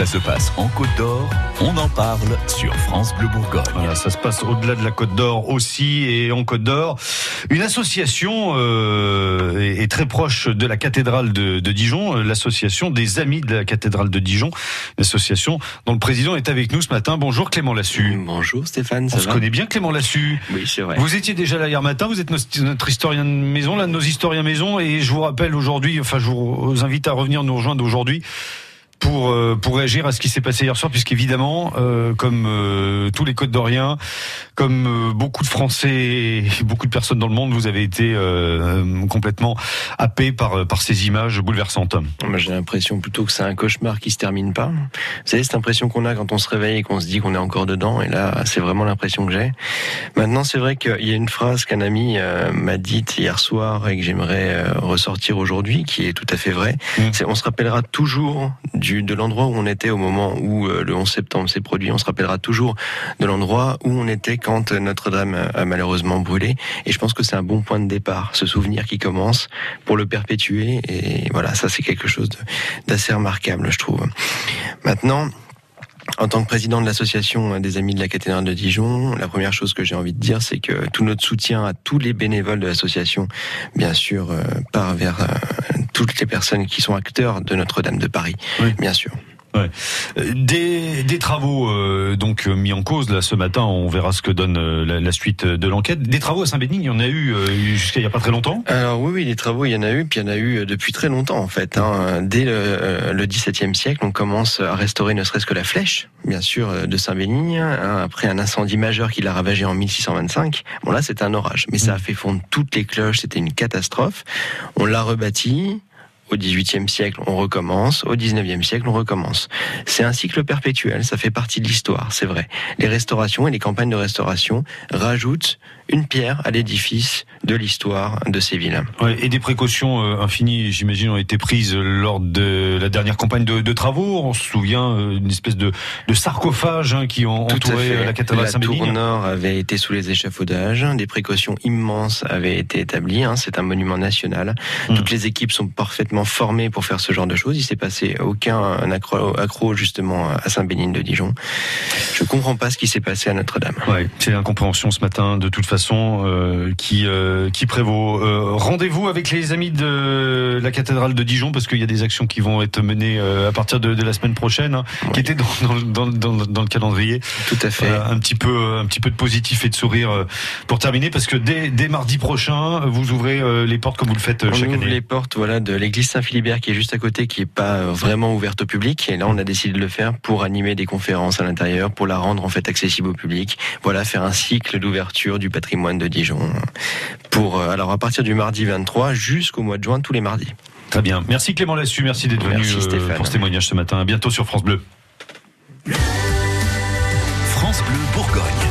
Ça se passe en Côte d'Or, on en parle sur France Bleu Bourgogne. Voilà, ça se passe au-delà de la Côte d'Or aussi et en Côte d'Or. Une association euh, est, est très proche de la cathédrale de, de Dijon, euh, l'association des Amis de la cathédrale de Dijon, l'association dont le président est avec nous ce matin. Bonjour Clément Lassu. Bonjour Stéphane, ça On se connaît bien Clément Lassu. Oui, c'est vrai. Vous étiez déjà là hier matin, vous êtes notre, notre historien de maison, l'un de nos historiens maison, et je vous rappelle aujourd'hui, enfin je vous invite à revenir nous rejoindre aujourd'hui pour euh, pour réagir à ce qui s'est passé hier soir, puisqu'évidemment, euh, comme euh, tous les Côtes d'Orient, comme euh, beaucoup de Français et beaucoup de personnes dans le monde, vous avez été euh, complètement happé par par ces images bouleversantes. Moi, J'ai l'impression plutôt que c'est un cauchemar qui se termine pas. Vous savez, cette impression qu'on a quand on se réveille et qu'on se dit qu'on est encore dedans. Et là, c'est vraiment l'impression que j'ai. Maintenant, c'est vrai qu'il y a une phrase qu'un ami euh, m'a dite hier soir et que j'aimerais ressortir aujourd'hui, qui est tout à fait vraie. Mm. C'est on se rappellera toujours du, de l'endroit où on était au moment où euh, le 11 septembre s'est produit. On se rappellera toujours de l'endroit où on était quand Notre-Dame a malheureusement brûlé. Et je pense que c'est un bon point de départ, ce souvenir qui commence pour le perpétuer. Et voilà, ça c'est quelque chose d'assez remarquable, je trouve. Maintenant, en tant que président de l'association des Amis de la cathédrale de Dijon, la première chose que j'ai envie de dire, c'est que tout notre soutien à tous les bénévoles de l'association, bien sûr, euh, part vers euh, toutes les personnes qui sont acteurs de Notre-Dame de Paris, Oui. bien sûr. Euh, Des, des travaux euh, donc euh, mis en cause là ce matin, on verra ce que donne euh, la, la suite de l'enquête. Des travaux à Saint-Bénigne, il y en a eu euh, jusqu'à il y a pas très longtemps? Alors oui, oui, les travaux, il y en a eu, puis il y en a eu depuis très longtemps en fait. Hein. Dès le, le XVIIe siècle, on commence à restaurer ne serait-ce que la flèche, bien sûr, de Saint-Bénigne, hein, après un incendie majeur qui l'a ravagé en 1625. Bon là, c'est un orage, mais ça a fait fondre toutes les cloches, c'était une catastrophe. On l'a rebâti. Au XVIIIe siècle, on recommence. Au XIXe siècle, on recommence. C'est un cycle perpétuel. Ça fait partie de l'histoire, c'est vrai. Les restaurations et les campagnes de restauration rajoutent une pierre à l'édifice de l'histoire de ces villes. Ouais, et des précautions euh, infinies, j'imagine, ont été prises lors de la dernière campagne de, de travaux. On se souvient euh, d'une espèce de, de sarcophage hein, qui ont entouré euh, la cathédrale La tour nord avait été sous les échafaudages. Des précautions immenses avaient été établies. hein. C'est un monument national. Mm. Toutes les équipes sont parfaitement formées pour faire ce genre de choses. Il s'est passé aucun accro, accro justement à Saint-Bénigne de Dijon. Je comprends pas ce qui s'est passé à Notre-Dame. Ouais, c'est l'incompréhension ce matin, de toute façon, euh, qui euh, qui prévaut. Euh, Rendez-vous avec les amis de la cathédrale de Dijon, parce qu'il y a des actions qui vont être menées à partir de, de la semaine prochaine, hein, Ouais. qui étaient dans, dans, dans, dans, dans le calendrier. Tout à fait. Un petit peu, un petit peu de positif et de sourire pour terminer, parce que dès, dès mardi prochain, vous ouvrez les portes comme vous le faites On chaque année. les portes voilà de l'église Saint-Philibert qui est juste à côté, qui n'est pas euh, vraiment ouverte au public. Et là, on a décidé de le faire pour animer des conférences à l'intérieur, pour la rendre en fait accessible au public. Voilà, faire un cycle d'ouverture du patrimoine de Dijon. Pour euh, alors à partir du mardi 23 jusqu'au mois de juin, tous les mardis. Très bien. Merci Clément Lassu, merci d'être venu euh, Stéphane pour ce témoignage ce matin. À bientôt sur France Bleu. France Bleu Bourgogne.